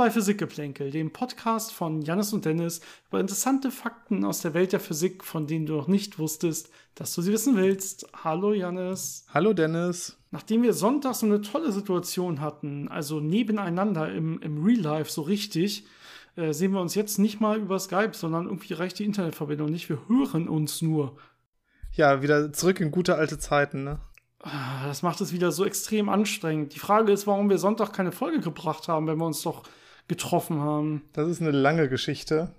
Bei Physikgeplänkel, dem Podcast von Jannis und Dennis über interessante Fakten aus der Welt der Physik, von denen du noch nicht wusstest, dass du sie wissen willst. Hallo Jannis. Hallo Dennis. Nachdem wir Sonntag so eine tolle Situation hatten, also nebeneinander im, im Real Life so richtig, äh, sehen wir uns jetzt nicht mal über Skype, sondern irgendwie reicht die Internetverbindung nicht. Wir hören uns nur. Ja, wieder zurück in gute alte Zeiten, ne? Ah, das macht es wieder so extrem anstrengend. Die Frage ist, warum wir Sonntag keine Folge gebracht haben, wenn wir uns doch getroffen haben. Das ist eine lange Geschichte.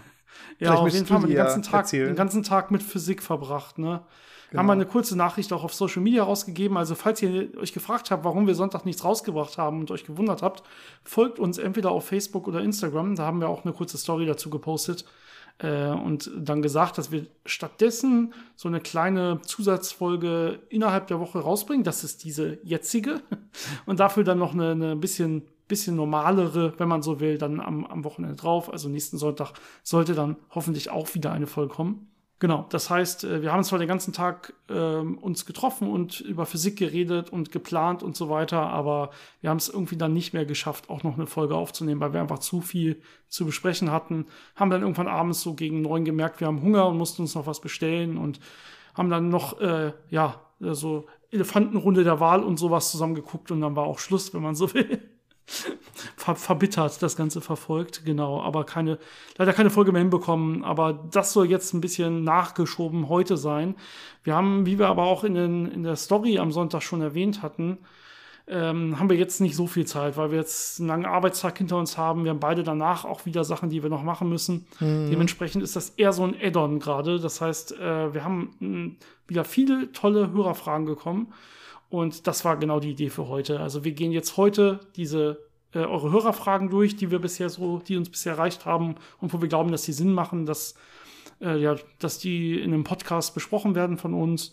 ja, auf jeden Fall haben wir den ganzen, Tag, den ganzen Tag mit Physik verbracht, ne? Genau. Haben wir eine kurze Nachricht auch auf Social Media rausgegeben. Also, falls ihr euch gefragt habt, warum wir Sonntag nichts rausgebracht haben und euch gewundert habt, folgt uns entweder auf Facebook oder Instagram. Da haben wir auch eine kurze Story dazu gepostet äh, und dann gesagt, dass wir stattdessen so eine kleine Zusatzfolge innerhalb der Woche rausbringen. Das ist diese jetzige. Und dafür dann noch eine, eine bisschen, bisschen normalere, wenn man so will, dann am, am Wochenende drauf. Also nächsten Sonntag sollte dann hoffentlich auch wieder eine Folge kommen. Genau, das heißt, äh, wir haben zwar den ganzen Tag ähm, uns getroffen und über Physik geredet und geplant und so weiter, aber wir haben es irgendwie dann nicht mehr geschafft, auch noch eine Folge aufzunehmen, weil wir einfach zu viel zu besprechen hatten. Haben dann irgendwann abends so gegen neun gemerkt, wir haben Hunger und mussten uns noch was bestellen und haben dann noch, äh, ja, so Elefantenrunde der Wahl und sowas zusammengeguckt und dann war auch Schluss, wenn man so will ver verbittert das Ganze verfolgt, genau, aber keine, leider keine Folge mehr hinbekommen, aber das soll jetzt ein bisschen nachgeschoben heute sein. Wir haben, wie wir aber auch in, den, in der Story am Sonntag schon erwähnt hatten, ähm, haben wir jetzt nicht so viel Zeit, weil wir jetzt einen langen Arbeitstag hinter uns haben. Wir haben beide danach auch wieder Sachen, die wir noch machen müssen. Mhm. Dementsprechend ist das eher so ein Add-on gerade. Das heißt, äh, wir haben mh, wieder viele tolle Hörerfragen gekommen. Und das war genau die Idee für heute. Also wir gehen jetzt heute diese äh, eure Hörerfragen durch, die wir bisher so, die uns bisher erreicht haben und wo wir glauben, dass die Sinn machen, dass, äh, ja, dass die in einem Podcast besprochen werden von uns.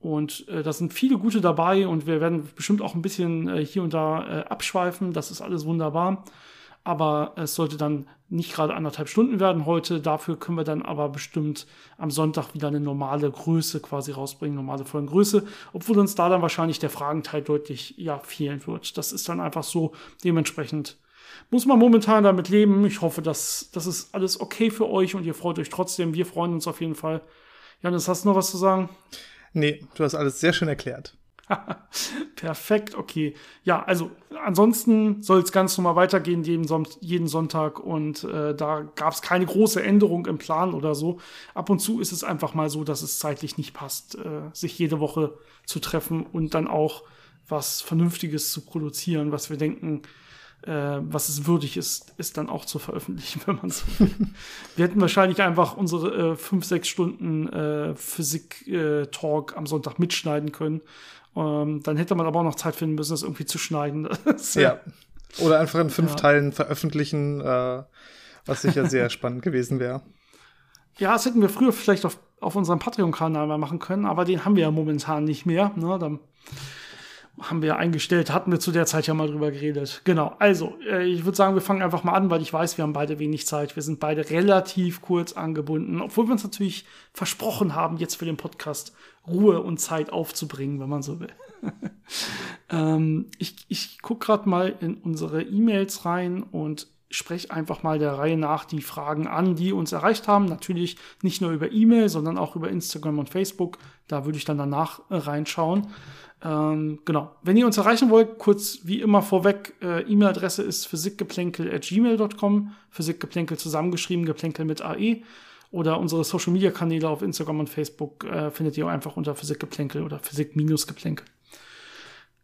Und äh, da sind viele gute dabei und wir werden bestimmt auch ein bisschen äh, hier und da äh, abschweifen. Das ist alles wunderbar aber es sollte dann nicht gerade anderthalb Stunden werden heute. Dafür können wir dann aber bestimmt am Sonntag wieder eine normale Größe quasi rausbringen, normale Folgengröße, obwohl uns da dann wahrscheinlich der Fragenteil deutlich ja fehlen wird. Das ist dann einfach so dementsprechend. Muss man momentan damit leben. Ich hoffe, dass das ist alles okay für euch und ihr freut euch trotzdem. Wir freuen uns auf jeden Fall. Janis, hast du noch was zu sagen? Nee, du hast alles sehr schön erklärt. Perfekt, okay. Ja, also ansonsten soll es ganz normal weitergehen jeden, Son jeden Sonntag und äh, da gab es keine große Änderung im Plan oder so. Ab und zu ist es einfach mal so, dass es zeitlich nicht passt, äh, sich jede Woche zu treffen und dann auch was Vernünftiges zu produzieren, was wir denken, äh, was es würdig ist, ist dann auch zu veröffentlichen, wenn man so will. wir hätten wahrscheinlich einfach unsere äh, fünf, sechs Stunden äh, Physik-Talk äh, am Sonntag mitschneiden können ähm, dann hätte man aber auch noch Zeit finden müssen, das irgendwie zu schneiden. ja. Oder einfach in fünf ja. Teilen veröffentlichen, äh, was sicher sehr spannend gewesen wäre. Ja, das hätten wir früher vielleicht auf, auf unserem Patreon-Kanal mal machen können, aber den haben wir ja momentan nicht mehr. Ne? Dann haben wir eingestellt, hatten wir zu der Zeit ja mal drüber geredet. Genau, also äh, ich würde sagen, wir fangen einfach mal an, weil ich weiß, wir haben beide wenig Zeit. Wir sind beide relativ kurz angebunden, obwohl wir uns natürlich versprochen haben, jetzt für den Podcast Ruhe und Zeit aufzubringen, wenn man so will. ähm, ich ich gucke gerade mal in unsere E-Mails rein und spreche einfach mal der Reihe nach die Fragen an, die uns erreicht haben. Natürlich nicht nur über E-Mail, sondern auch über Instagram und Facebook. Da würde ich dann danach äh, reinschauen. Ähm, genau. Wenn ihr uns erreichen wollt, kurz wie immer vorweg, äh, E-Mail-Adresse ist physikgeplänkel.gmail.com, Physikgeplänkel zusammengeschrieben, Geplänkel mit AE. Oder unsere Social-Media-Kanäle auf Instagram und Facebook äh, findet ihr einfach unter Physikgeplänkel oder Physik-Geplänkel.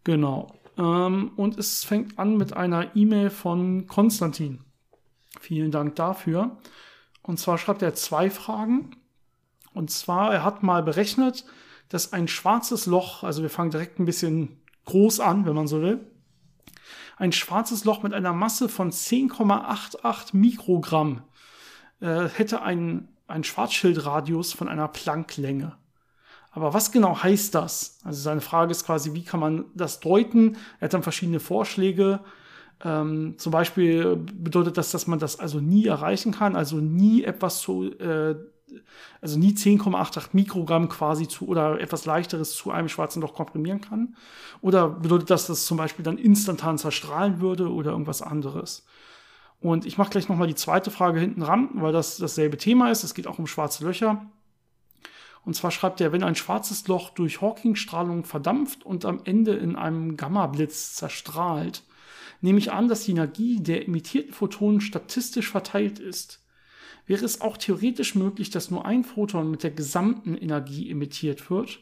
Genau. Ähm, und es fängt an mit einer E-Mail von Konstantin. Vielen Dank dafür. Und zwar schreibt er zwei Fragen. Und zwar, er hat mal berechnet, dass ein schwarzes Loch, also wir fangen direkt ein bisschen groß an, wenn man so will, ein schwarzes Loch mit einer Masse von 10,88 Mikrogramm äh, hätte einen, einen Schwarzschildradius von einer Plancklänge. Aber was genau heißt das? Also seine Frage ist quasi, wie kann man das deuten? Er hat dann verschiedene Vorschläge. Ähm, zum Beispiel bedeutet das, dass man das also nie erreichen kann, also nie etwas zu, äh, also nie 10,88 Mikrogramm quasi zu oder etwas leichteres zu einem schwarzen Loch komprimieren kann? Oder bedeutet das, dass es zum Beispiel dann instantan zerstrahlen würde oder irgendwas anderes? Und ich mache gleich nochmal die zweite Frage hinten ran, weil das dasselbe Thema ist. Es geht auch um schwarze Löcher. Und zwar schreibt er, wenn ein schwarzes Loch durch Hawking-Strahlung verdampft und am Ende in einem Gamma-Blitz zerstrahlt, nehme ich an, dass die Energie der emittierten Photonen statistisch verteilt ist. Wäre es auch theoretisch möglich, dass nur ein Photon mit der gesamten Energie emittiert wird?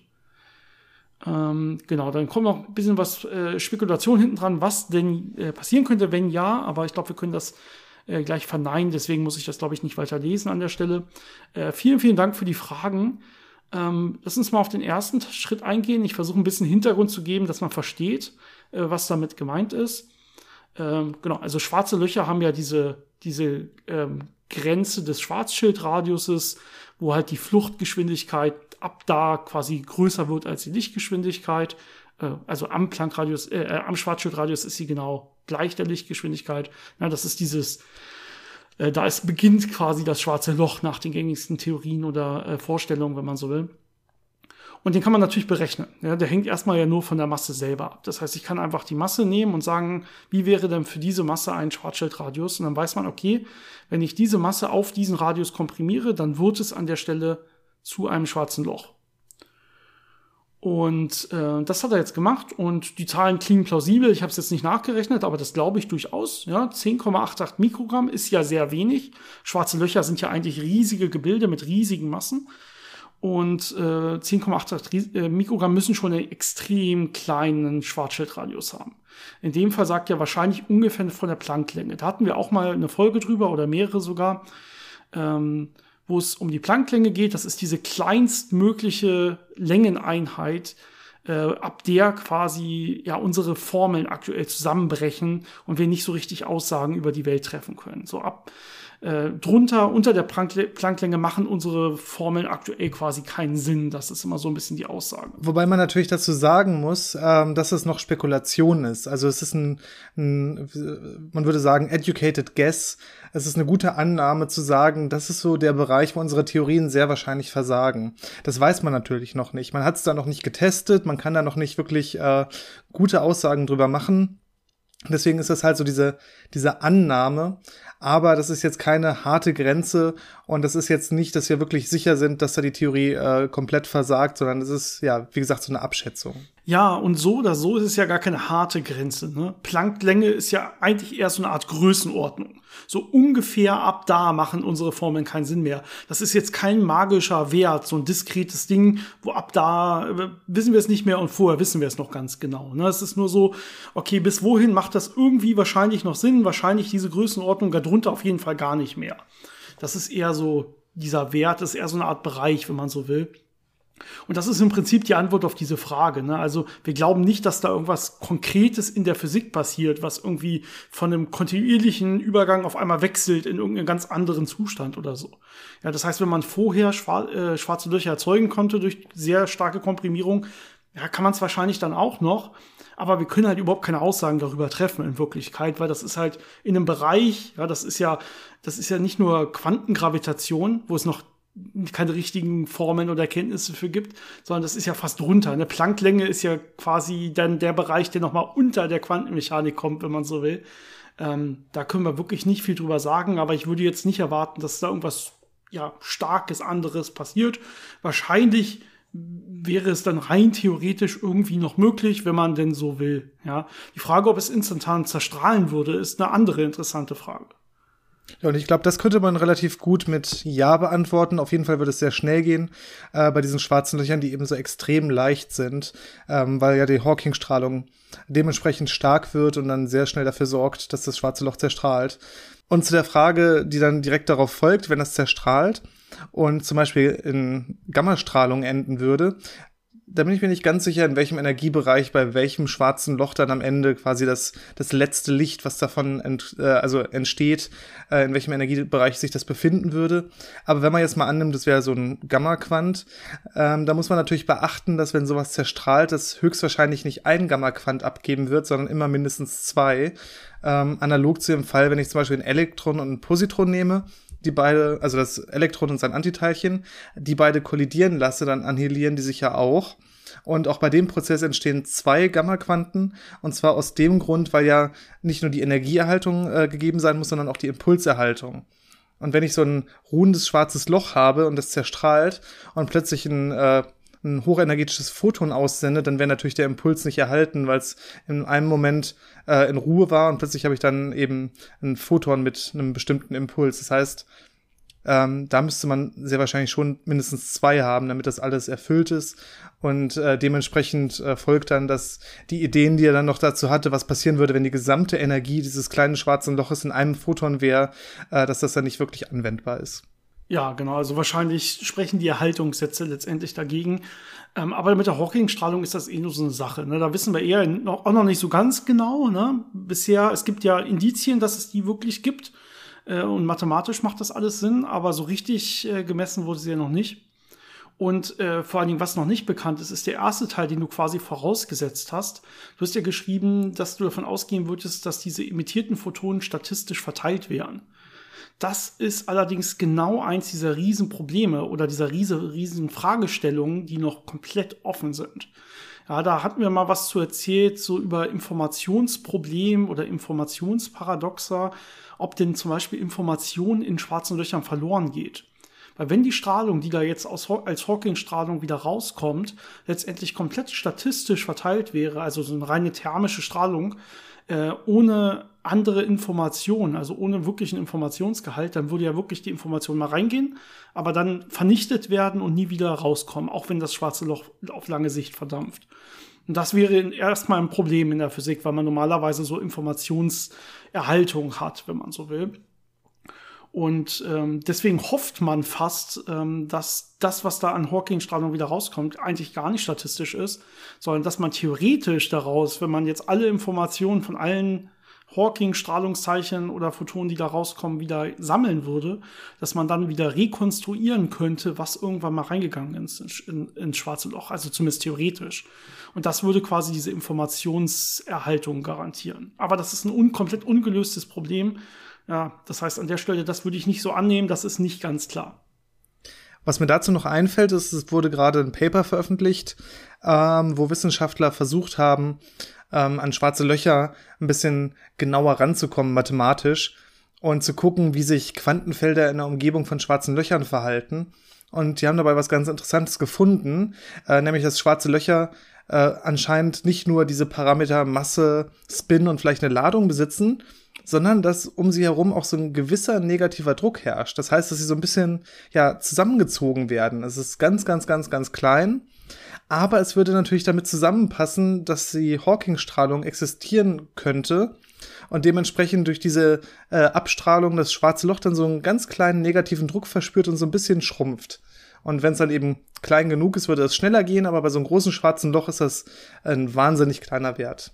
Ähm, genau, dann kommt noch ein bisschen was äh, Spekulation hinten dran, was denn äh, passieren könnte, wenn ja, aber ich glaube, wir können das äh, gleich verneinen, deswegen muss ich das, glaube ich, nicht weiter lesen an der Stelle. Äh, vielen, vielen Dank für die Fragen. Ähm, lass uns mal auf den ersten Schritt eingehen. Ich versuche ein bisschen Hintergrund zu geben, dass man versteht, äh, was damit gemeint ist. Ähm, genau, also schwarze Löcher haben ja diese, diese ähm, Grenze des Schwarzschildradiuses, wo halt die Fluchtgeschwindigkeit ab da quasi größer wird als die Lichtgeschwindigkeit. Äh, also am Planckradius, äh, äh, am Schwarzschildradius ist sie genau gleich der Lichtgeschwindigkeit. Ja, das ist dieses äh, da ist, beginnt quasi das schwarze Loch nach den gängigsten Theorien oder äh, Vorstellungen, wenn man so will. Und den kann man natürlich berechnen. Ja, der hängt erstmal ja nur von der Masse selber ab. Das heißt, ich kann einfach die Masse nehmen und sagen, wie wäre denn für diese Masse ein Schwarzschildradius? Und dann weiß man, okay, wenn ich diese Masse auf diesen Radius komprimiere, dann wird es an der Stelle zu einem schwarzen Loch. Und äh, das hat er jetzt gemacht und die Zahlen klingen plausibel. Ich habe es jetzt nicht nachgerechnet, aber das glaube ich durchaus. Ja, 10,88 Mikrogramm ist ja sehr wenig. Schwarze Löcher sind ja eigentlich riesige Gebilde mit riesigen Massen. Und äh, 10,88 äh, Mikrogramm müssen schon einen extrem kleinen Schwarzschildradius haben. In dem Fall sagt er wahrscheinlich ungefähr von der Plancklänge. Da hatten wir auch mal eine Folge drüber oder mehrere sogar. Ähm, wo es um die Plancklänge geht. Das ist diese kleinstmögliche Längeneinheit, äh, ab der quasi ja unsere Formeln aktuell zusammenbrechen und wir nicht so richtig Aussagen über die Welt treffen können. So ab äh, drunter, unter der Plancklänge machen unsere Formeln aktuell quasi keinen Sinn. Das ist immer so ein bisschen die Aussage. Wobei man natürlich dazu sagen muss, ähm, dass es noch Spekulation ist. Also es ist ein, ein, man würde sagen, educated guess. Es ist eine gute Annahme zu sagen, das ist so der Bereich, wo unsere Theorien sehr wahrscheinlich versagen. Das weiß man natürlich noch nicht. Man hat es da noch nicht getestet, man kann da noch nicht wirklich äh, gute Aussagen drüber machen. Deswegen ist das halt so diese, diese Annahme aber das ist jetzt keine harte Grenze und das ist jetzt nicht, dass wir wirklich sicher sind, dass da die Theorie äh, komplett versagt, sondern es ist ja, wie gesagt, so eine Abschätzung. Ja, und so oder so ist es ja gar keine harte Grenze. Ne? Plancklänge ist ja eigentlich eher so eine Art Größenordnung. So ungefähr ab da machen unsere Formeln keinen Sinn mehr. Das ist jetzt kein magischer Wert, so ein diskretes Ding, wo ab da äh, wissen wir es nicht mehr und vorher wissen wir es noch ganz genau. Ne? Es ist nur so, okay, bis wohin macht das irgendwie wahrscheinlich noch Sinn? Wahrscheinlich diese Größenordnung darunter auf jeden Fall gar nicht mehr. Das ist eher so, dieser Wert ist eher so eine Art Bereich, wenn man so will. Und das ist im Prinzip die Antwort auf diese Frage. Ne? Also wir glauben nicht, dass da irgendwas Konkretes in der Physik passiert, was irgendwie von einem kontinuierlichen Übergang auf einmal wechselt in irgendeinen ganz anderen Zustand oder so. Ja, das heißt, wenn man vorher schwar äh, schwarze Löcher erzeugen konnte durch sehr starke Komprimierung, ja, kann man es wahrscheinlich dann auch noch. Aber wir können halt überhaupt keine Aussagen darüber treffen in Wirklichkeit, weil das ist halt in einem Bereich, ja, das ist ja, das ist ja nicht nur Quantengravitation, wo es noch keine richtigen Formeln oder Erkenntnisse für gibt, sondern das ist ja fast drunter. Eine Plancklänge ist ja quasi dann der Bereich, der nochmal unter der Quantenmechanik kommt, wenn man so will. Ähm, da können wir wirklich nicht viel drüber sagen, aber ich würde jetzt nicht erwarten, dass da irgendwas ja starkes anderes passiert. Wahrscheinlich wäre es dann rein theoretisch irgendwie noch möglich, wenn man denn so will. Ja, die Frage, ob es instantan zerstrahlen würde, ist eine andere interessante Frage. Ja, und ich glaube, das könnte man relativ gut mit Ja beantworten. Auf jeden Fall wird es sehr schnell gehen äh, bei diesen schwarzen Löchern, die eben so extrem leicht sind, ähm, weil ja die Hawking-Strahlung dementsprechend stark wird und dann sehr schnell dafür sorgt, dass das schwarze Loch zerstrahlt. Und zu der Frage, die dann direkt darauf folgt, wenn es zerstrahlt und zum Beispiel in Gammastrahlung enden würde, da bin ich mir nicht ganz sicher, in welchem Energiebereich, bei welchem schwarzen Loch dann am Ende quasi das, das letzte Licht, was davon ent, äh, also entsteht, äh, in welchem Energiebereich sich das befinden würde. Aber wenn man jetzt mal annimmt, das wäre so ein Gamma-Quant, ähm, da muss man natürlich beachten, dass wenn sowas zerstrahlt, das höchstwahrscheinlich nicht ein Gamma-Quant abgeben wird, sondern immer mindestens zwei. Ähm, analog zu dem Fall, wenn ich zum Beispiel ein Elektron und ein Positron nehme, die beide, also das Elektron und sein Antiteilchen, die beide kollidieren lasse, dann annihilieren die sich ja auch. Und auch bei dem Prozess entstehen zwei Gammaquanten. Und zwar aus dem Grund, weil ja nicht nur die Energieerhaltung äh, gegeben sein muss, sondern auch die Impulserhaltung. Und wenn ich so ein ruhendes schwarzes Loch habe und das zerstrahlt und plötzlich ein, äh, ein hochenergetisches Photon aussende, dann wäre natürlich der Impuls nicht erhalten, weil es in einem Moment äh, in Ruhe war und plötzlich habe ich dann eben ein Photon mit einem bestimmten Impuls. Das heißt, ähm, da müsste man sehr wahrscheinlich schon mindestens zwei haben, damit das alles erfüllt ist. Und äh, dementsprechend äh, folgt dann, dass die Ideen, die er dann noch dazu hatte, was passieren würde, wenn die gesamte Energie dieses kleinen schwarzen Loches in einem Photon wäre, äh, dass das dann nicht wirklich anwendbar ist. Ja, genau. Also wahrscheinlich sprechen die Erhaltungssätze letztendlich dagegen. Ähm, aber mit der Hawking-Strahlung ist das eh nur so eine Sache. Ne? Da wissen wir eher noch, auch noch nicht so ganz genau. Ne? Bisher, es gibt ja Indizien, dass es die wirklich gibt. Äh, und mathematisch macht das alles Sinn, aber so richtig äh, gemessen wurde sie ja noch nicht. Und äh, vor allen Dingen, was noch nicht bekannt ist, ist der erste Teil, den du quasi vorausgesetzt hast. Du hast ja geschrieben, dass du davon ausgehen würdest, dass diese imitierten Photonen statistisch verteilt wären. Das ist allerdings genau eins dieser Riesenprobleme oder dieser riese, riesen Fragestellungen, die noch komplett offen sind. Ja, da hatten wir mal was zu erzählt, so über Informationsproblem oder Informationsparadoxa ob denn zum Beispiel Information in schwarzen Löchern verloren geht. Weil wenn die Strahlung, die da jetzt als Hawking-Strahlung wieder rauskommt, letztendlich komplett statistisch verteilt wäre, also so eine reine thermische Strahlung, äh, ohne andere Informationen, also ohne wirklichen Informationsgehalt, dann würde ja wirklich die Information mal reingehen, aber dann vernichtet werden und nie wieder rauskommen, auch wenn das schwarze Loch auf lange Sicht verdampft. Und das wäre erstmal ein Problem in der Physik, weil man normalerweise so Informationserhaltung hat, wenn man so will. Und ähm, deswegen hofft man fast, ähm, dass das, was da an Hawking-Strahlung wieder rauskommt, eigentlich gar nicht statistisch ist, sondern dass man theoretisch daraus, wenn man jetzt alle Informationen von allen Hawking-Strahlungszeichen oder Photonen, die da rauskommen, wieder sammeln würde, dass man dann wieder rekonstruieren könnte, was irgendwann mal reingegangen ist ins in, in schwarze Loch, also zumindest theoretisch. Und das würde quasi diese Informationserhaltung garantieren. Aber das ist ein un komplett ungelöstes Problem. Ja, das heißt, an der Stelle, das würde ich nicht so annehmen, das ist nicht ganz klar. Was mir dazu noch einfällt, ist, es wurde gerade ein Paper veröffentlicht, ähm, wo Wissenschaftler versucht haben, ähm, an schwarze Löcher ein bisschen genauer ranzukommen, mathematisch, und zu gucken, wie sich Quantenfelder in der Umgebung von schwarzen Löchern verhalten. Und die haben dabei was ganz Interessantes gefunden, äh, nämlich dass schwarze Löcher äh, anscheinend nicht nur diese Parameter Masse, Spin und vielleicht eine Ladung besitzen, sondern dass um sie herum auch so ein gewisser negativer Druck herrscht. Das heißt, dass sie so ein bisschen ja zusammengezogen werden. Es ist ganz, ganz, ganz, ganz klein aber es würde natürlich damit zusammenpassen, dass die Hawking-Strahlung existieren könnte und dementsprechend durch diese äh, Abstrahlung das schwarze Loch dann so einen ganz kleinen negativen Druck verspürt und so ein bisschen schrumpft. Und wenn es dann eben klein genug ist, würde es schneller gehen, aber bei so einem großen schwarzen Loch ist das ein wahnsinnig kleiner Wert.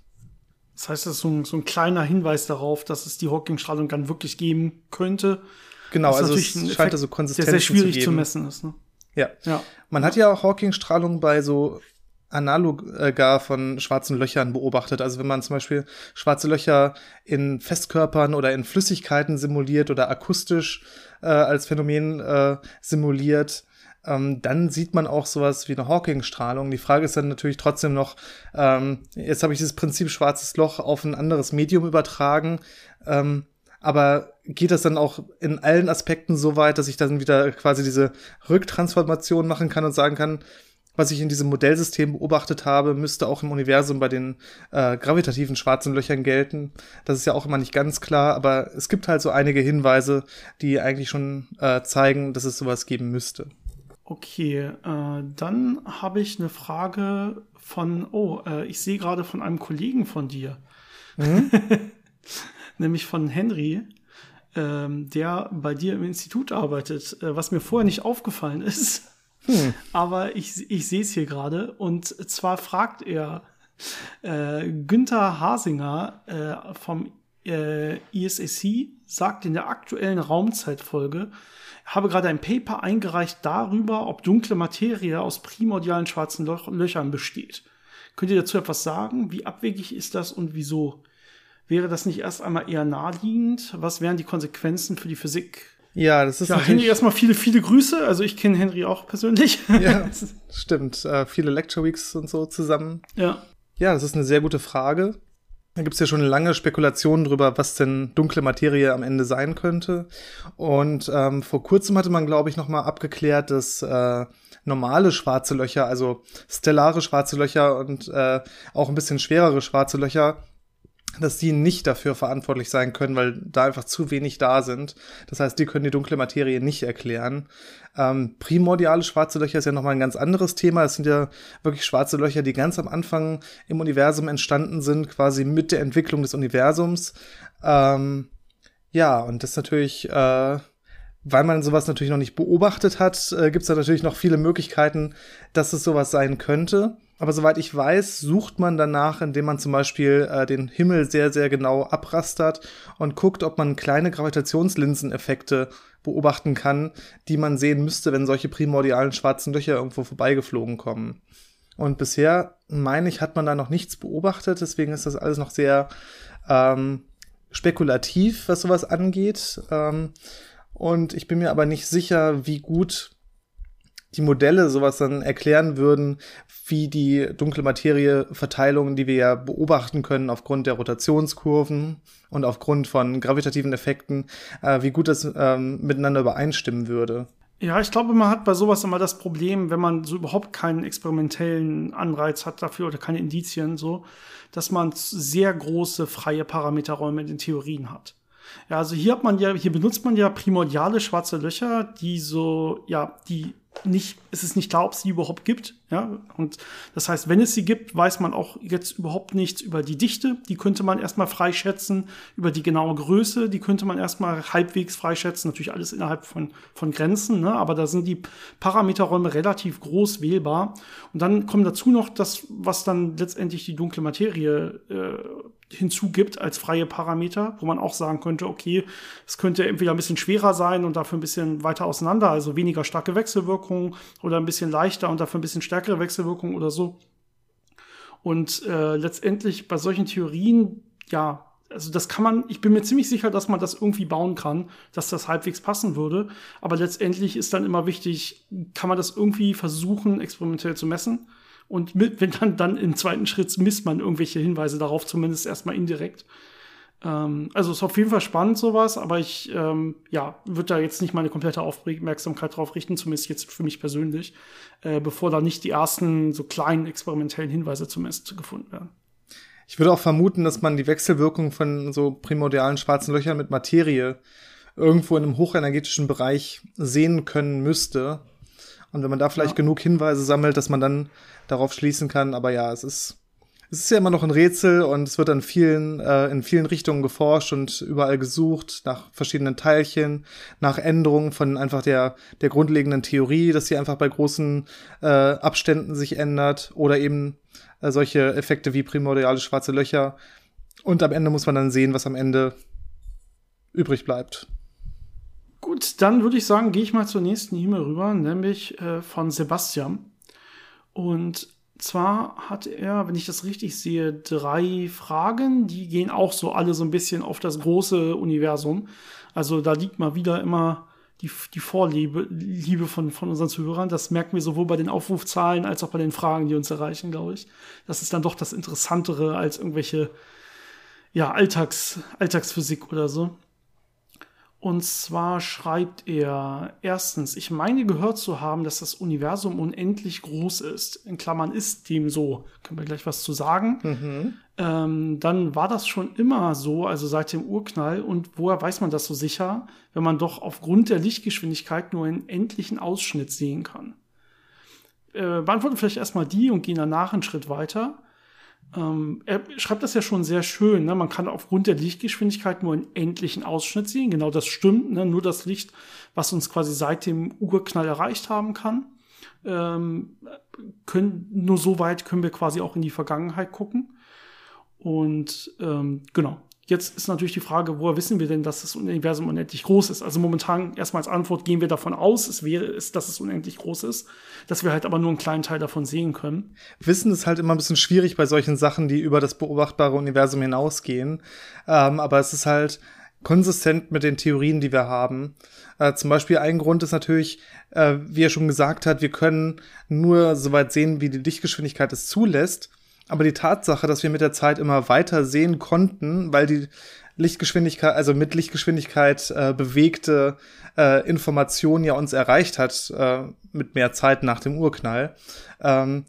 Das heißt, das ist so ein, so ein kleiner Hinweis darauf, dass es die Hawking-Strahlung dann wirklich geben könnte. Genau, also es scheint Effekt, da so konsistent der sehr schwierig zu, zu messen ist. Ne? Ja. ja. Man hat ja auch Hawking-Strahlung bei so Analogar von schwarzen Löchern beobachtet. Also wenn man zum Beispiel schwarze Löcher in Festkörpern oder in Flüssigkeiten simuliert oder akustisch äh, als Phänomen äh, simuliert, ähm, dann sieht man auch sowas wie eine Hawking-Strahlung. Die Frage ist dann natürlich trotzdem noch, ähm, jetzt habe ich dieses Prinzip schwarzes Loch auf ein anderes Medium übertragen. Ähm, aber geht das dann auch in allen Aspekten so weit, dass ich dann wieder quasi diese Rücktransformation machen kann und sagen kann, was ich in diesem Modellsystem beobachtet habe, müsste auch im Universum bei den äh, gravitativen schwarzen Löchern gelten. Das ist ja auch immer nicht ganz klar, aber es gibt halt so einige Hinweise, die eigentlich schon äh, zeigen, dass es sowas geben müsste. Okay, äh, dann habe ich eine Frage von, oh, äh, ich sehe gerade von einem Kollegen von dir. Mhm. nämlich von Henry, ähm, der bei dir im Institut arbeitet, äh, was mir vorher nicht aufgefallen ist. Hm. Aber ich, ich sehe es hier gerade. Und zwar fragt er äh, Günther Hasinger äh, vom äh, ISAC, sagt in der aktuellen Raumzeitfolge, habe gerade ein Paper eingereicht darüber, ob dunkle Materie aus primordialen schwarzen Löchern besteht. Könnt ihr dazu etwas sagen? Wie abwegig ist das und wieso? Wäre das nicht erst einmal eher naheliegend? Was wären die Konsequenzen für die Physik Ja, das ist ja, Henry erstmal viele, viele Grüße. Also ich kenne Henry auch persönlich. Ja, stimmt. Äh, viele Lecture Weeks und so zusammen. Ja. Ja, das ist eine sehr gute Frage. Da gibt es ja schon lange Spekulationen drüber, was denn dunkle Materie am Ende sein könnte. Und ähm, vor kurzem hatte man, glaube ich, noch mal abgeklärt, dass äh, normale schwarze Löcher, also stellare schwarze Löcher und äh, auch ein bisschen schwerere schwarze Löcher dass die nicht dafür verantwortlich sein können, weil da einfach zu wenig da sind. Das heißt, die können die dunkle Materie nicht erklären. Ähm, primordiale schwarze Löcher ist ja nochmal ein ganz anderes Thema. Es sind ja wirklich schwarze Löcher, die ganz am Anfang im Universum entstanden sind, quasi mit der Entwicklung des Universums. Ähm, ja, und das natürlich, äh, weil man sowas natürlich noch nicht beobachtet hat, äh, gibt es da natürlich noch viele Möglichkeiten, dass es sowas sein könnte. Aber soweit ich weiß, sucht man danach, indem man zum Beispiel äh, den Himmel sehr, sehr genau abrastert und guckt, ob man kleine Gravitationslinseneffekte beobachten kann, die man sehen müsste, wenn solche primordialen schwarzen Löcher irgendwo vorbeigeflogen kommen. Und bisher, meine ich, hat man da noch nichts beobachtet, deswegen ist das alles noch sehr ähm, spekulativ, was sowas angeht. Ähm, und ich bin mir aber nicht sicher, wie gut die Modelle sowas dann erklären würden, wie die dunkle Materie-Verteilung, die wir ja beobachten können aufgrund der Rotationskurven und aufgrund von gravitativen Effekten, äh, wie gut das ähm, miteinander übereinstimmen würde. Ja, ich glaube, man hat bei sowas immer das Problem, wenn man so überhaupt keinen experimentellen Anreiz hat dafür oder keine Indizien, so, dass man sehr große freie Parameterräume in den Theorien hat. Ja, also hier hat man ja, hier benutzt man ja primordiale schwarze Löcher, die so, ja, die nicht, es ist nicht klar, ob es die überhaupt gibt. Ja, und das heißt, wenn es sie gibt, weiß man auch jetzt überhaupt nichts über die Dichte. Die könnte man erstmal freischätzen, über die genaue Größe, die könnte man erstmal halbwegs freischätzen. Natürlich alles innerhalb von, von Grenzen, ne? aber da sind die Parameterräume relativ groß wählbar. Und dann kommt dazu noch das, was dann letztendlich die dunkle Materie äh, hinzugibt als freie Parameter, wo man auch sagen könnte, okay, es könnte entweder ein bisschen schwerer sein und dafür ein bisschen weiter auseinander, also weniger starke Wechselwirkungen oder ein bisschen leichter und dafür ein bisschen stärkere Wechselwirkungen oder so. Und äh, letztendlich bei solchen Theorien, ja, also das kann man, ich bin mir ziemlich sicher, dass man das irgendwie bauen kann, dass das halbwegs passen würde. Aber letztendlich ist dann immer wichtig, kann man das irgendwie versuchen, experimentell zu messen? Und mit, wenn dann, dann im zweiten Schritt misst man irgendwelche Hinweise darauf, zumindest erstmal indirekt. Ähm, also ist auf jeden Fall spannend sowas, aber ich ähm, ja, würde da jetzt nicht meine komplette Aufmerksamkeit drauf richten, zumindest jetzt für mich persönlich, äh, bevor da nicht die ersten so kleinen experimentellen Hinweise zumindest gefunden werden. Ich würde auch vermuten, dass man die Wechselwirkung von so primordialen schwarzen Löchern mit Materie irgendwo in einem hochenergetischen Bereich sehen können müsste. Und wenn man da vielleicht ja. genug Hinweise sammelt, dass man dann darauf schließen kann. Aber ja, es ist, es ist ja immer noch ein Rätsel und es wird an vielen, äh, in vielen Richtungen geforscht und überall gesucht nach verschiedenen Teilchen, nach Änderungen von einfach der, der grundlegenden Theorie, dass sie einfach bei großen äh, Abständen sich ändert oder eben äh, solche Effekte wie primordiale schwarze Löcher. Und am Ende muss man dann sehen, was am Ende übrig bleibt. Gut, dann würde ich sagen, gehe ich mal zur nächsten E-Mail rüber, nämlich äh, von Sebastian. Und zwar hat er, wenn ich das richtig sehe, drei Fragen, die gehen auch so alle so ein bisschen auf das große Universum. Also da liegt mal wieder immer die, die Vorliebe Liebe von, von unseren Zuhörern. Das merken wir sowohl bei den Aufrufzahlen als auch bei den Fragen, die uns erreichen, glaube ich. Das ist dann doch das Interessantere als irgendwelche ja, Alltags, Alltagsphysik oder so. Und zwar schreibt er erstens, ich meine gehört zu haben, dass das Universum unendlich groß ist. In Klammern ist dem so. Können wir gleich was zu sagen. Mhm. Ähm, dann war das schon immer so, also seit dem Urknall. Und woher weiß man das so sicher, wenn man doch aufgrund der Lichtgeschwindigkeit nur einen endlichen Ausschnitt sehen kann? Äh, beantworten vielleicht erstmal die und gehen danach einen Schritt weiter. Ähm, er schreibt das ja schon sehr schön. Ne? Man kann aufgrund der Lichtgeschwindigkeit nur einen endlichen Ausschnitt sehen. Genau das stimmt. Ne? Nur das Licht, was uns quasi seit dem Urknall erreicht haben kann. Ähm, können, nur so weit können wir quasi auch in die Vergangenheit gucken. Und ähm, genau, Jetzt ist natürlich die Frage, woher wissen wir denn, dass das Universum unendlich groß ist? Also momentan erstmal als Antwort gehen wir davon aus, es wäre es, dass es unendlich groß ist, dass wir halt aber nur einen kleinen Teil davon sehen können. Wissen ist halt immer ein bisschen schwierig bei solchen Sachen, die über das beobachtbare Universum hinausgehen. Ähm, aber es ist halt konsistent mit den Theorien, die wir haben. Äh, zum Beispiel ein Grund ist natürlich, äh, wie er schon gesagt hat, wir können nur so weit sehen, wie die Lichtgeschwindigkeit es zulässt. Aber die Tatsache, dass wir mit der Zeit immer weiter sehen konnten, weil die Lichtgeschwindigkeit, also mit Lichtgeschwindigkeit äh, bewegte äh, Information ja uns erreicht hat, äh, mit mehr Zeit nach dem Urknall, ähm,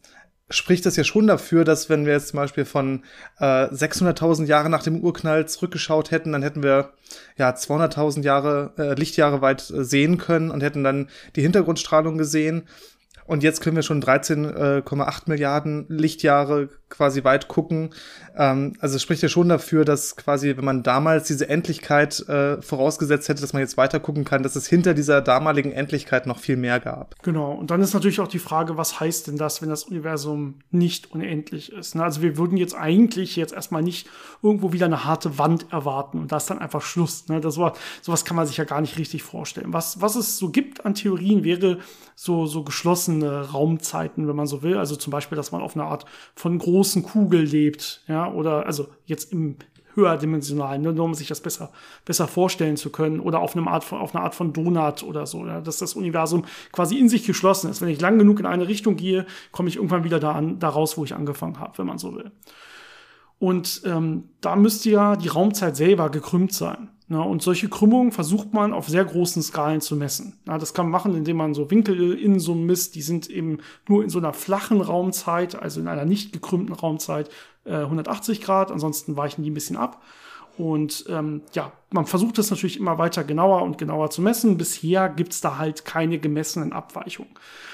spricht das ja schon dafür, dass wenn wir jetzt zum Beispiel von äh, 600.000 Jahre nach dem Urknall zurückgeschaut hätten, dann hätten wir ja 200.000 Jahre äh, Lichtjahre weit äh, sehen können und hätten dann die Hintergrundstrahlung gesehen. Und jetzt können wir schon 13,8 Milliarden Lichtjahre quasi weit gucken. Ähm, also spricht ja schon dafür, dass quasi, wenn man damals diese Endlichkeit äh, vorausgesetzt hätte, dass man jetzt weiter gucken kann, dass es hinter dieser damaligen Endlichkeit noch viel mehr gab. Genau. Und dann ist natürlich auch die Frage, was heißt denn das, wenn das Universum nicht unendlich ist? Ne? Also wir würden jetzt eigentlich jetzt erstmal nicht irgendwo wieder eine harte Wand erwarten und da ist dann einfach Schluss. Ne? Das war, sowas kann man sich ja gar nicht richtig vorstellen. Was, was es so gibt an Theorien wäre so, so geschlossen verschiedene Raumzeiten, wenn man so will. Also zum Beispiel, dass man auf einer Art von großen Kugel lebt, ja, oder also jetzt im höherdimensionalen, ne, nur um sich das besser, besser vorstellen zu können, oder auf einer Art von, auf einer Art von Donut oder so, ja, dass das Universum quasi in sich geschlossen ist. Wenn ich lang genug in eine Richtung gehe, komme ich irgendwann wieder da, an, da raus, wo ich angefangen habe, wenn man so will. Und ähm, da müsste ja die Raumzeit selber gekrümmt sein. Na, und solche Krümmungen versucht man auf sehr großen Skalen zu messen. Na, das kann man machen, indem man so Winkel in so misst. Die sind eben nur in so einer flachen Raumzeit, also in einer nicht gekrümmten Raumzeit, äh, 180 Grad. Ansonsten weichen die ein bisschen ab. Und ähm, ja, man versucht das natürlich immer weiter genauer und genauer zu messen. Bisher gibt's da halt keine gemessenen Abweichungen.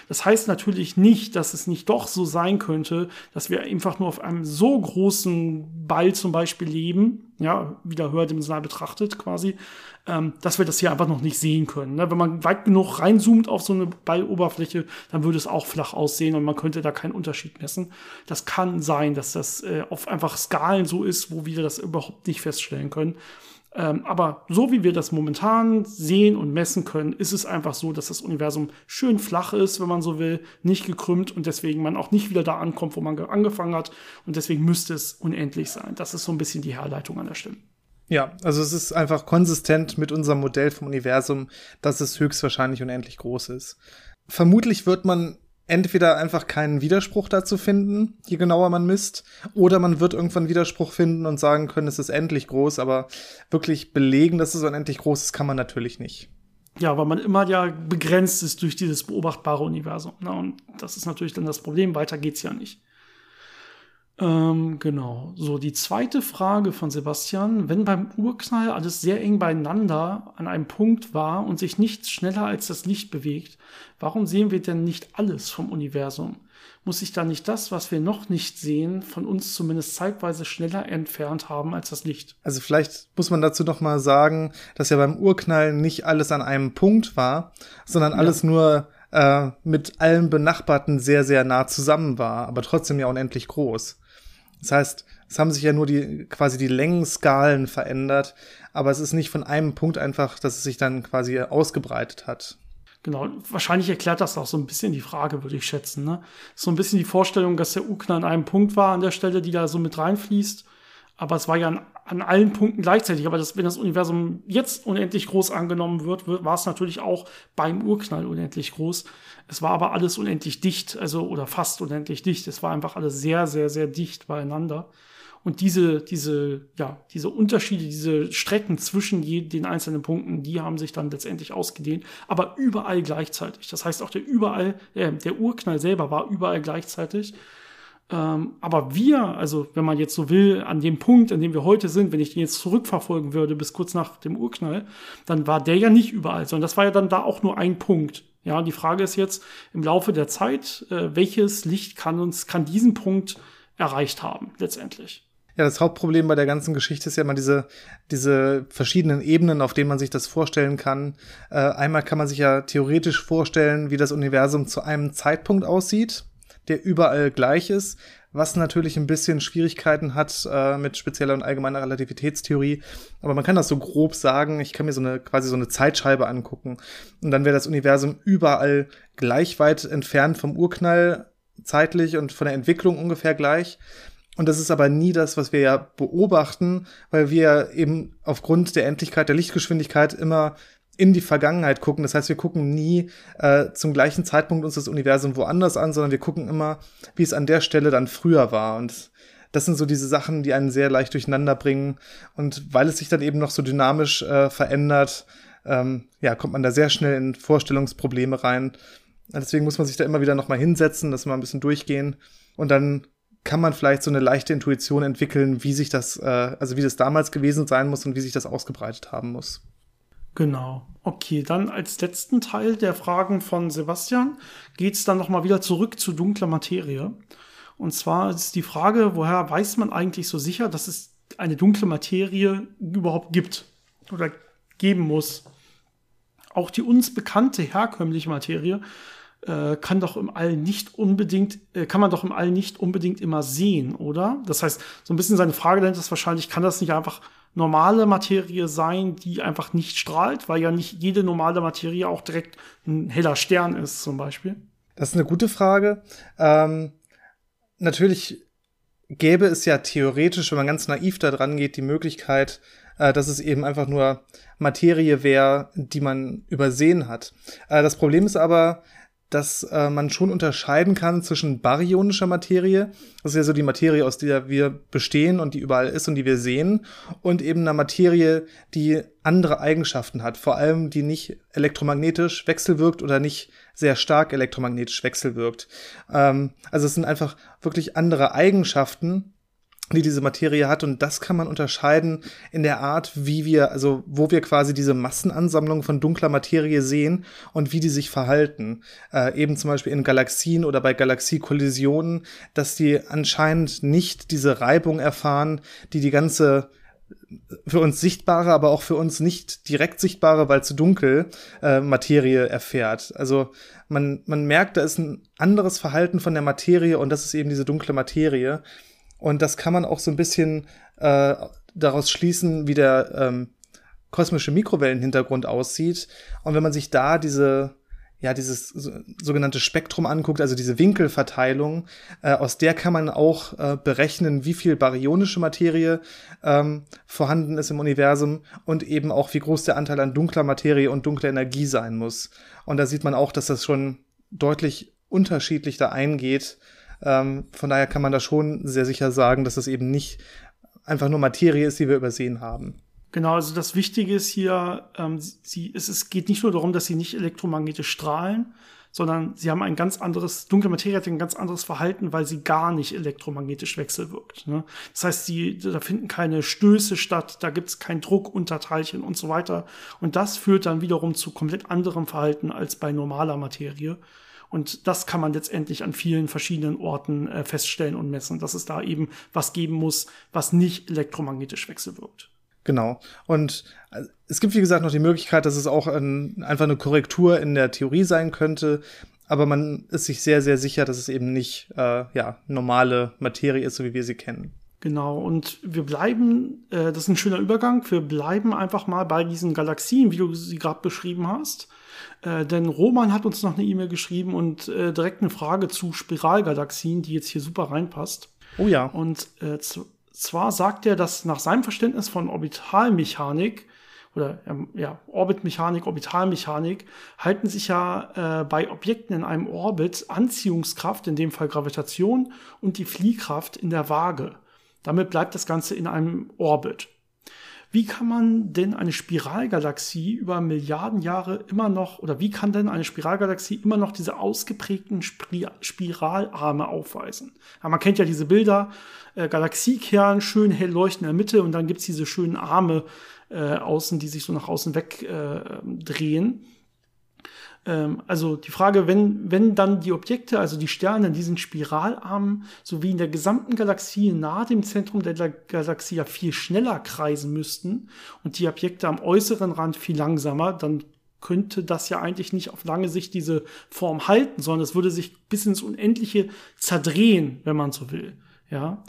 Das heißt natürlich nicht, dass es nicht doch so sein könnte, dass wir einfach nur auf einem so großen Ball zum Beispiel leben, ja, wieder höherdimensional betrachtet quasi, ähm, dass wir das hier einfach noch nicht sehen können. Ne? Wenn man weit genug reinzoomt auf so eine Balloberfläche, dann würde es auch flach aussehen und man könnte da keinen Unterschied messen. Das kann sein, dass das äh, auf einfach Skalen so ist, wo wir das überhaupt nicht feststellen können. Ähm, aber so wie wir das momentan sehen und messen können, ist es einfach so, dass das Universum schön flach ist, wenn man so will, nicht gekrümmt und deswegen man auch nicht wieder da ankommt, wo man angefangen hat. Und deswegen müsste es unendlich sein. Das ist so ein bisschen die Herleitung an der Stelle. Ja, also es ist einfach konsistent mit unserem Modell vom Universum, dass es höchstwahrscheinlich unendlich groß ist. Vermutlich wird man entweder einfach keinen Widerspruch dazu finden, je genauer man misst, oder man wird irgendwann Widerspruch finden und sagen können, es ist endlich groß, aber wirklich belegen, dass es unendlich groß ist, kann man natürlich nicht. Ja, weil man immer ja begrenzt ist durch dieses beobachtbare Universum. Ne? Und das ist natürlich dann das Problem, weiter geht's ja nicht. Ähm, genau. So, die zweite Frage von Sebastian. Wenn beim Urknall alles sehr eng beieinander an einem Punkt war und sich nichts schneller als das Licht bewegt, warum sehen wir denn nicht alles vom Universum? Muss sich da nicht das, was wir noch nicht sehen, von uns zumindest zeitweise schneller entfernt haben als das Licht? Also vielleicht muss man dazu noch mal sagen, dass ja beim Urknall nicht alles an einem Punkt war, sondern alles ja. nur äh, mit allen Benachbarten sehr, sehr nah zusammen war, aber trotzdem ja unendlich groß. Das heißt, es haben sich ja nur die quasi die Längenskalen verändert, aber es ist nicht von einem Punkt einfach, dass es sich dann quasi ausgebreitet hat. Genau, wahrscheinlich erklärt das auch so ein bisschen die Frage, würde ich schätzen. Ne? So ein bisschen die Vorstellung, dass der Ukna an einem Punkt war an der Stelle, die da so mit reinfließt. Aber es war ja an, an allen Punkten gleichzeitig. Aber das, wenn das Universum jetzt unendlich groß angenommen wird, wird war es natürlich auch beim Urknall unendlich groß. Es war aber alles unendlich dicht, also oder fast unendlich dicht. Es war einfach alles sehr, sehr, sehr dicht beieinander. Und diese, diese, ja, diese Unterschiede, diese Strecken zwischen den einzelnen Punkten, die haben sich dann letztendlich ausgedehnt, aber überall gleichzeitig. Das heißt auch der überall, äh, der Urknall selber war überall gleichzeitig. Ähm, aber wir, also wenn man jetzt so will, an dem Punkt, an dem wir heute sind, wenn ich den jetzt zurückverfolgen würde bis kurz nach dem Urknall, dann war der ja nicht überall, sondern das war ja dann da auch nur ein Punkt. Ja, die Frage ist jetzt im Laufe der Zeit, äh, welches Licht kann uns, kann diesen Punkt erreicht haben, letztendlich. Ja, das Hauptproblem bei der ganzen Geschichte ist ja immer diese, diese verschiedenen Ebenen, auf denen man sich das vorstellen kann. Äh, einmal kann man sich ja theoretisch vorstellen, wie das Universum zu einem Zeitpunkt aussieht, der überall gleich ist, was natürlich ein bisschen Schwierigkeiten hat äh, mit spezieller und allgemeiner Relativitätstheorie. Aber man kann das so grob sagen. Ich kann mir so eine quasi so eine Zeitscheibe angucken und dann wäre das Universum überall gleich weit entfernt vom Urknall zeitlich und von der Entwicklung ungefähr gleich. Und das ist aber nie das, was wir ja beobachten, weil wir eben aufgrund der Endlichkeit der Lichtgeschwindigkeit immer in die Vergangenheit gucken. Das heißt, wir gucken nie äh, zum gleichen Zeitpunkt uns das Universum woanders an, sondern wir gucken immer, wie es an der Stelle dann früher war. Und das sind so diese Sachen, die einen sehr leicht durcheinander bringen. Und weil es sich dann eben noch so dynamisch äh, verändert, ähm, ja, kommt man da sehr schnell in Vorstellungsprobleme rein. Deswegen muss man sich da immer wieder nochmal hinsetzen, das mal ein bisschen durchgehen. Und dann kann man vielleicht so eine leichte Intuition entwickeln, wie sich das, äh, also wie das damals gewesen sein muss und wie sich das ausgebreitet haben muss. Genau. Okay, dann als letzten Teil der Fragen von Sebastian geht es dann nochmal wieder zurück zu dunkler Materie. Und zwar ist die Frage, woher weiß man eigentlich so sicher, dass es eine dunkle Materie überhaupt gibt oder geben muss? Auch die uns bekannte herkömmliche Materie äh, kann doch im All nicht unbedingt, äh, kann man doch im All nicht unbedingt immer sehen, oder? Das heißt, so ein bisschen seine Frage dahinter ist wahrscheinlich, kann das nicht einfach normale Materie sein, die einfach nicht strahlt, weil ja nicht jede normale Materie auch direkt ein heller Stern ist, zum Beispiel? Das ist eine gute Frage. Ähm, natürlich gäbe es ja theoretisch, wenn man ganz naiv da dran geht, die Möglichkeit, äh, dass es eben einfach nur Materie wäre, die man übersehen hat. Äh, das Problem ist aber, dass äh, man schon unterscheiden kann zwischen baryonischer Materie, das ist ja so die Materie, aus der wir bestehen und die überall ist und die wir sehen, und eben einer Materie, die andere Eigenschaften hat, vor allem die nicht elektromagnetisch wechselwirkt oder nicht sehr stark elektromagnetisch wechselwirkt. Ähm, also es sind einfach wirklich andere Eigenschaften, die diese Materie hat und das kann man unterscheiden in der Art, wie wir, also wo wir quasi diese Massenansammlung von dunkler Materie sehen und wie die sich verhalten. Äh, eben zum Beispiel in Galaxien oder bei Galaxiekollisionen, dass die anscheinend nicht diese Reibung erfahren, die die ganze für uns sichtbare, aber auch für uns nicht direkt sichtbare, weil zu dunkel äh, Materie erfährt. Also man, man merkt, da ist ein anderes Verhalten von der Materie und das ist eben diese dunkle Materie. Und das kann man auch so ein bisschen äh, daraus schließen, wie der ähm, kosmische Mikrowellenhintergrund aussieht. Und wenn man sich da diese ja, dieses sogenannte Spektrum anguckt, also diese Winkelverteilung, äh, aus der kann man auch äh, berechnen, wie viel baryonische Materie ähm, vorhanden ist im Universum und eben auch, wie groß der Anteil an dunkler Materie und dunkler Energie sein muss. Und da sieht man auch, dass das schon deutlich unterschiedlich da eingeht, ähm, von daher kann man da schon sehr sicher sagen, dass es eben nicht einfach nur Materie ist, die wir übersehen haben. Genau, also das Wichtige ist hier, ähm, sie, es, es geht nicht nur darum, dass sie nicht elektromagnetisch strahlen, sondern sie haben ein ganz anderes, dunkle Materie hat ein ganz anderes Verhalten, weil sie gar nicht elektromagnetisch wechselwirkt. Ne? Das heißt, sie, da finden keine Stöße statt, da gibt es keinen Druck unter Teilchen und so weiter. Und das führt dann wiederum zu komplett anderem Verhalten als bei normaler Materie. Und das kann man letztendlich an vielen verschiedenen Orten äh, feststellen und messen, dass es da eben was geben muss, was nicht elektromagnetisch wechselwirkt. Genau. Und äh, es gibt, wie gesagt, noch die Möglichkeit, dass es auch ein, einfach eine Korrektur in der Theorie sein könnte. Aber man ist sich sehr, sehr sicher, dass es eben nicht äh, ja, normale Materie ist, so wie wir sie kennen. Genau, und wir bleiben, äh, das ist ein schöner Übergang, wir bleiben einfach mal bei diesen Galaxien, wie du sie gerade beschrieben hast. Äh, denn Roman hat uns noch eine E-Mail geschrieben und äh, direkt eine Frage zu Spiralgalaxien, die jetzt hier super reinpasst. Oh ja. Und äh, zwar sagt er, dass nach seinem Verständnis von Orbitalmechanik oder ähm, ja, Orbitmechanik, Orbitalmechanik halten sich ja äh, bei Objekten in einem Orbit Anziehungskraft, in dem Fall Gravitation, und die Fliehkraft in der Waage. Damit bleibt das Ganze in einem Orbit. Wie kann man denn eine Spiralgalaxie über Milliarden Jahre immer noch, oder wie kann denn eine Spiralgalaxie immer noch diese ausgeprägten Spiralarme aufweisen? Ja, man kennt ja diese Bilder, äh, Galaxiekern, schön hell leuchten in der Mitte und dann gibt's diese schönen Arme äh, außen, die sich so nach außen wegdrehen. Äh, ähm, also die Frage, wenn, wenn dann die Objekte, also die Sterne in diesen Spiralarmen sowie in der gesamten Galaxie nahe dem Zentrum der Galaxie ja viel schneller kreisen müssten und die Objekte am äußeren Rand viel langsamer, dann könnte das ja eigentlich nicht auf lange Sicht diese Form halten, sondern es würde sich bis ins Unendliche zerdrehen, wenn man so will. Ja.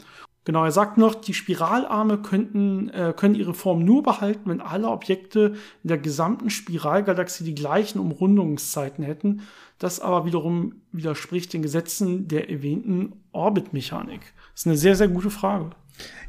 Genau, er sagt noch, die Spiralarme könnten, äh, können ihre Form nur behalten, wenn alle Objekte in der gesamten Spiralgalaxie die gleichen Umrundungszeiten hätten. Das aber wiederum widerspricht den Gesetzen der erwähnten Orbitmechanik. Das ist eine sehr, sehr gute Frage.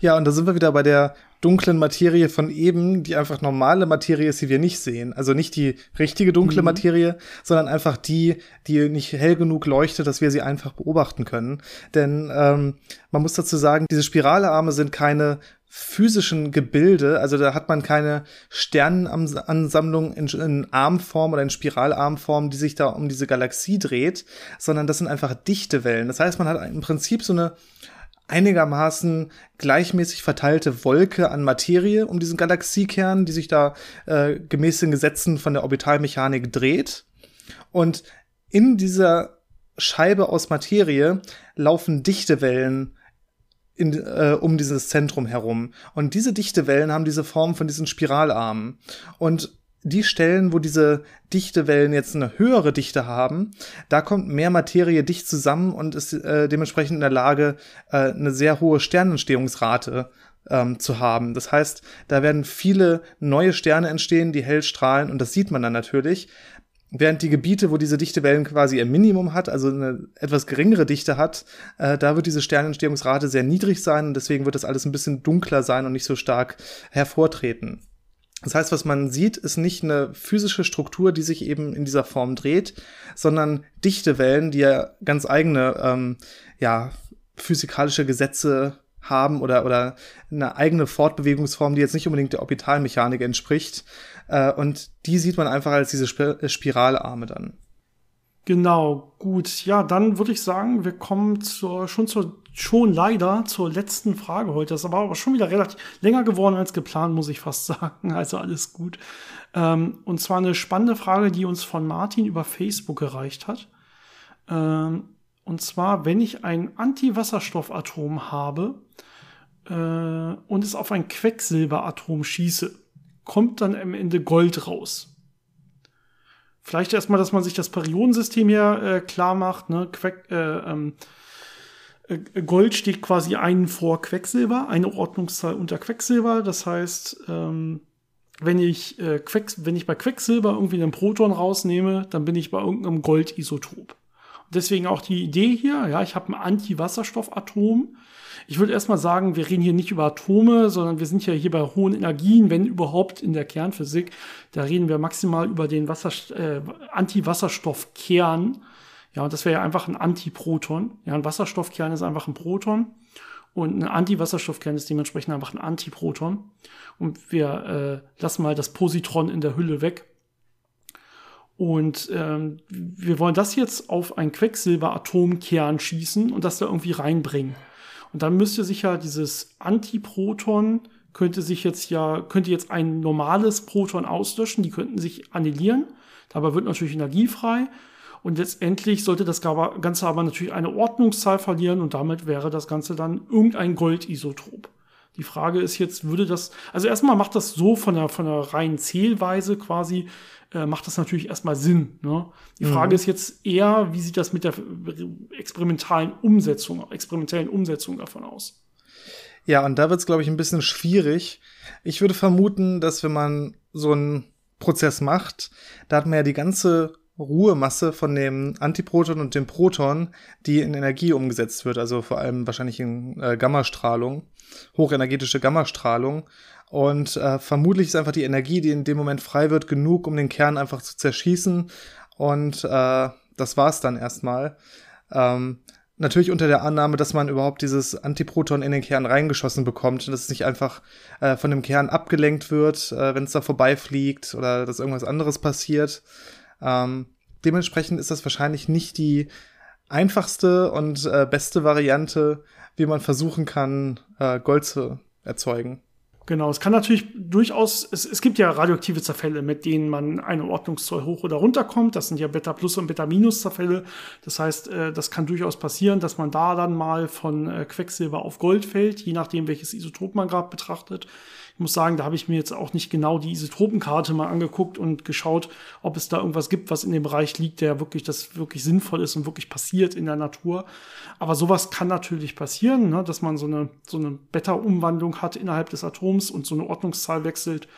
Ja, und da sind wir wieder bei der dunklen Materie von eben, die einfach normale Materie ist, die wir nicht sehen. Also nicht die richtige dunkle mhm. Materie, sondern einfach die, die nicht hell genug leuchtet, dass wir sie einfach beobachten können. Denn ähm, man muss dazu sagen, diese Spiralarme sind keine physischen Gebilde, also da hat man keine Sternenansammlung in, in Armform oder in Spiralarmform, die sich da um diese Galaxie dreht, sondern das sind einfach dichte Wellen. Das heißt, man hat im Prinzip so eine einigermaßen gleichmäßig verteilte Wolke an Materie um diesen Galaxiekern, die sich da äh, gemäß den Gesetzen von der Orbitalmechanik dreht. Und in dieser Scheibe aus Materie laufen Dichtewellen in, äh, um dieses Zentrum herum. Und diese Dichtewellen haben diese Form von diesen Spiralarmen. Und die Stellen, wo diese Dichtewellen jetzt eine höhere Dichte haben, da kommt mehr Materie dicht zusammen und ist äh, dementsprechend in der Lage, äh, eine sehr hohe Sternentstehungsrate ähm, zu haben. Das heißt, da werden viele neue Sterne entstehen, die hell strahlen und das sieht man dann natürlich. Während die Gebiete, wo diese Dichtewellen quasi ein Minimum hat, also eine etwas geringere Dichte hat, äh, da wird diese Sternentstehungsrate sehr niedrig sein und deswegen wird das alles ein bisschen dunkler sein und nicht so stark hervortreten. Das heißt, was man sieht, ist nicht eine physische Struktur, die sich eben in dieser Form dreht, sondern dichte Wellen, die ja ganz eigene ähm, ja, physikalische Gesetze haben oder, oder eine eigene Fortbewegungsform, die jetzt nicht unbedingt der Orbitalmechanik entspricht. Äh, und die sieht man einfach als diese Sp Spiralarme dann. Genau, gut. Ja, dann würde ich sagen, wir kommen zur, schon zur, schon leider zur letzten Frage heute. Das war aber schon wieder relativ länger geworden als geplant, muss ich fast sagen. Also alles gut. Ähm, und zwar eine spannende Frage, die uns von Martin über Facebook erreicht hat. Ähm, und zwar, wenn ich ein Antiwasserstoffatom habe äh, und es auf ein Quecksilberatom schieße, kommt dann am Ende Gold raus. Vielleicht erstmal, dass man sich das Periodensystem hier äh, klar macht. Ne? Queck, äh, ähm, äh, Gold steht quasi einen vor Quecksilber, eine Ordnungszahl unter Quecksilber. Das heißt, ähm, wenn ich, äh, Quecks wenn ich bei Quecksilber irgendwie einen Proton rausnehme, dann bin ich bei irgendeinem Goldisotop. Deswegen auch die Idee hier, ja, ich habe ein Antiwasserstoffatom ich würde erstmal sagen, wir reden hier nicht über Atome, sondern wir sind ja hier bei hohen Energien, wenn überhaupt in der Kernphysik. Da reden wir maximal über den äh, Antiwasserstoffkern. Ja, und das wäre ja einfach ein Antiproton. Ja, ein Wasserstoffkern ist einfach ein Proton. Und ein Antiwasserstoffkern ist dementsprechend einfach ein Antiproton. Und wir äh, lassen mal das Positron in der Hülle weg. Und ähm, wir wollen das jetzt auf ein Quecksilberatomkern schießen und das da irgendwie reinbringen. Und dann müsste sich ja dieses Antiproton könnte sich jetzt ja, könnte jetzt ein normales Proton auslöschen, die könnten sich annihilieren. Dabei wird natürlich Energie frei. Und letztendlich sollte das Ganze aber natürlich eine Ordnungszahl verlieren und damit wäre das Ganze dann irgendein Goldisotop. Die Frage ist jetzt, würde das, also erstmal macht das so von der, von der reinen Zählweise quasi, äh, macht das natürlich erstmal Sinn. Ne? Die mhm. Frage ist jetzt eher, wie sieht das mit der experimentalen Umsetzung, experimentellen Umsetzung davon aus? Ja, und da wird es, glaube ich, ein bisschen schwierig. Ich würde vermuten, dass wenn man so einen Prozess macht, da hat man ja die ganze Ruhemasse von dem Antiproton und dem Proton, die in Energie umgesetzt wird, also vor allem wahrscheinlich in äh, Gammastrahlung, hochenergetische Gammastrahlung. Und äh, vermutlich ist einfach die Energie, die in dem Moment frei wird, genug, um den Kern einfach zu zerschießen. Und äh, das war's dann erstmal. Ähm, natürlich unter der Annahme, dass man überhaupt dieses Antiproton in den Kern reingeschossen bekommt dass es nicht einfach äh, von dem Kern abgelenkt wird, äh, wenn es da vorbeifliegt oder dass irgendwas anderes passiert. Ähm, dementsprechend ist das wahrscheinlich nicht die einfachste und äh, beste Variante, wie man versuchen kann, äh, Gold zu erzeugen. Genau, es kann natürlich durchaus, es, es gibt ja radioaktive Zerfälle, mit denen man eine Ordnungszahl hoch oder runter kommt. Das sind ja Beta-Plus- und Beta-Minus-Zerfälle. Das heißt, äh, das kann durchaus passieren, dass man da dann mal von äh, Quecksilber auf Gold fällt, je nachdem, welches Isotop man gerade betrachtet. Ich muss sagen, da habe ich mir jetzt auch nicht genau die Isotopenkarte mal angeguckt und geschaut, ob es da irgendwas gibt, was in dem Bereich liegt, der wirklich, das wirklich sinnvoll ist und wirklich passiert in der Natur. Aber sowas kann natürlich passieren, ne, dass man so eine, so eine Beta-Umwandlung hat innerhalb des Atoms und so eine Ordnungszahl wechselt.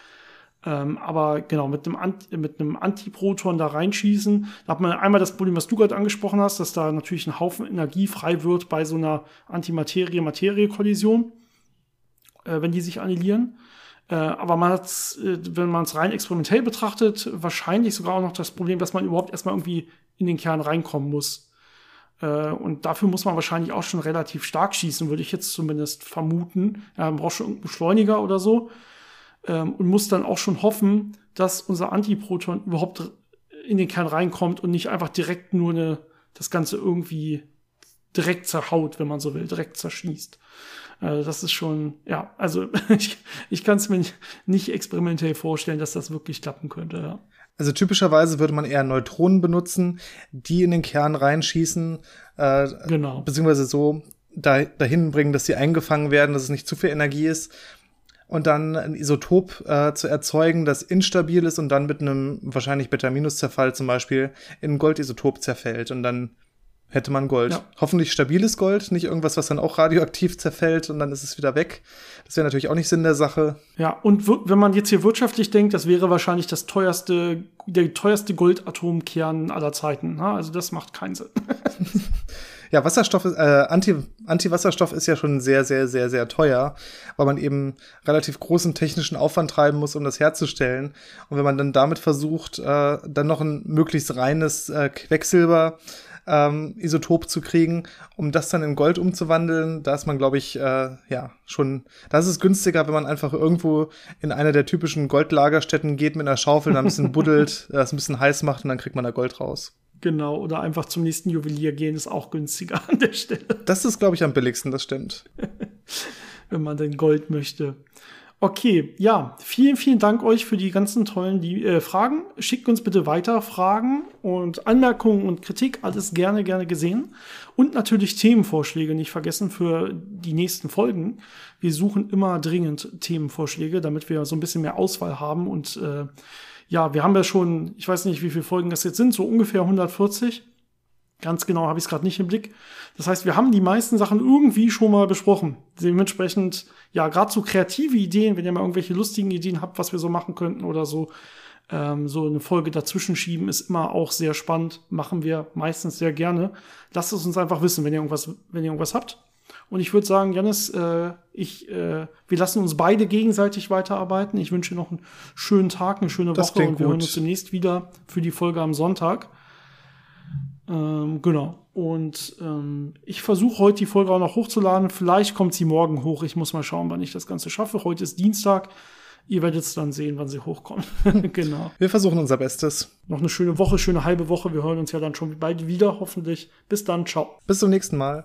Ähm, aber genau, mit einem, mit einem Antiproton da reinschießen, da hat man einmal das Problem, was du gerade angesprochen hast, dass da natürlich ein Haufen Energie frei wird bei so einer Antimaterie-Materie-Kollision, äh, wenn die sich annihilieren. Äh, aber man hat, äh, wenn man es rein experimentell betrachtet, wahrscheinlich sogar auch noch das Problem, dass man überhaupt erstmal irgendwie in den Kern reinkommen muss. Äh, und dafür muss man wahrscheinlich auch schon relativ stark schießen, würde ich jetzt zumindest vermuten. Man braucht schon einen Beschleuniger oder so ähm, und muss dann auch schon hoffen, dass unser Antiproton überhaupt in den Kern reinkommt und nicht einfach direkt nur eine, das Ganze irgendwie direkt zerhaut, wenn man so will, direkt zerschießt. Also das ist schon, ja, also ich, ich kann es mir nicht, nicht experimentell vorstellen, dass das wirklich klappen könnte. Ja. Also typischerweise würde man eher Neutronen benutzen, die in den Kern reinschießen, äh, genau. beziehungsweise so da, dahin bringen, dass sie eingefangen werden, dass es nicht zu viel Energie ist und dann ein Isotop äh, zu erzeugen, das instabil ist und dann mit einem wahrscheinlich Beta-Minus-Zerfall zum Beispiel in ein Goldisotop zerfällt und dann hätte man Gold. Ja. Hoffentlich stabiles Gold, nicht irgendwas, was dann auch radioaktiv zerfällt und dann ist es wieder weg. Das wäre natürlich auch nicht Sinn der Sache. Ja, und wenn man jetzt hier wirtschaftlich denkt, das wäre wahrscheinlich das teuerste, der teuerste Goldatomkern aller Zeiten. Ne? Also das macht keinen Sinn. Ja, Wasserstoff ist, äh, Anti, Anti-Wasserstoff ist ja schon sehr, sehr, sehr, sehr teuer, weil man eben relativ großen technischen Aufwand treiben muss, um das herzustellen. Und wenn man dann damit versucht, äh, dann noch ein möglichst reines äh, Quecksilber ähm, Isotop zu kriegen, um das dann in Gold umzuwandeln, da ist man, glaube ich, äh, ja, schon, da ist es günstiger, wenn man einfach irgendwo in einer der typischen Goldlagerstätten geht mit einer Schaufel, dann ein bisschen buddelt, das ein bisschen heiß macht und dann kriegt man da Gold raus. Genau, oder einfach zum nächsten Juwelier gehen, ist auch günstiger an der Stelle. Das ist, glaube ich, am billigsten, das stimmt. Wenn man denn Gold möchte. Okay, ja, vielen, vielen Dank euch für die ganzen tollen die, äh, Fragen. Schickt uns bitte weiter Fragen und Anmerkungen und Kritik, alles gerne, gerne gesehen. Und natürlich Themenvorschläge nicht vergessen für die nächsten Folgen. Wir suchen immer dringend Themenvorschläge, damit wir so ein bisschen mehr Auswahl haben und äh, ja, wir haben ja schon, ich weiß nicht, wie viele Folgen das jetzt sind, so ungefähr 140. Ganz genau habe ich es gerade nicht im Blick. Das heißt, wir haben die meisten Sachen irgendwie schon mal besprochen. Dementsprechend, ja, gerade so kreative Ideen, wenn ihr mal irgendwelche lustigen Ideen habt, was wir so machen könnten oder so, ähm, so eine Folge dazwischen schieben, ist immer auch sehr spannend. Machen wir meistens sehr gerne. Lasst es uns einfach wissen, wenn ihr irgendwas, wenn ihr irgendwas habt. Und ich würde sagen, Janis, äh, ich, äh, wir lassen uns beide gegenseitig weiterarbeiten. Ich wünsche noch einen schönen Tag, eine schöne das Woche und wir gut. hören uns demnächst wieder für die Folge am Sonntag. Ähm, genau. Und ähm, ich versuche heute die Folge auch noch hochzuladen. Vielleicht kommt sie morgen hoch. Ich muss mal schauen, wann ich das Ganze schaffe. Heute ist Dienstag. Ihr werdet es dann sehen, wann sie hochkommt. genau. Wir versuchen unser Bestes. Noch eine schöne Woche, schöne halbe Woche. Wir hören uns ja dann schon bald wieder, hoffentlich. Bis dann. Ciao. Bis zum nächsten Mal.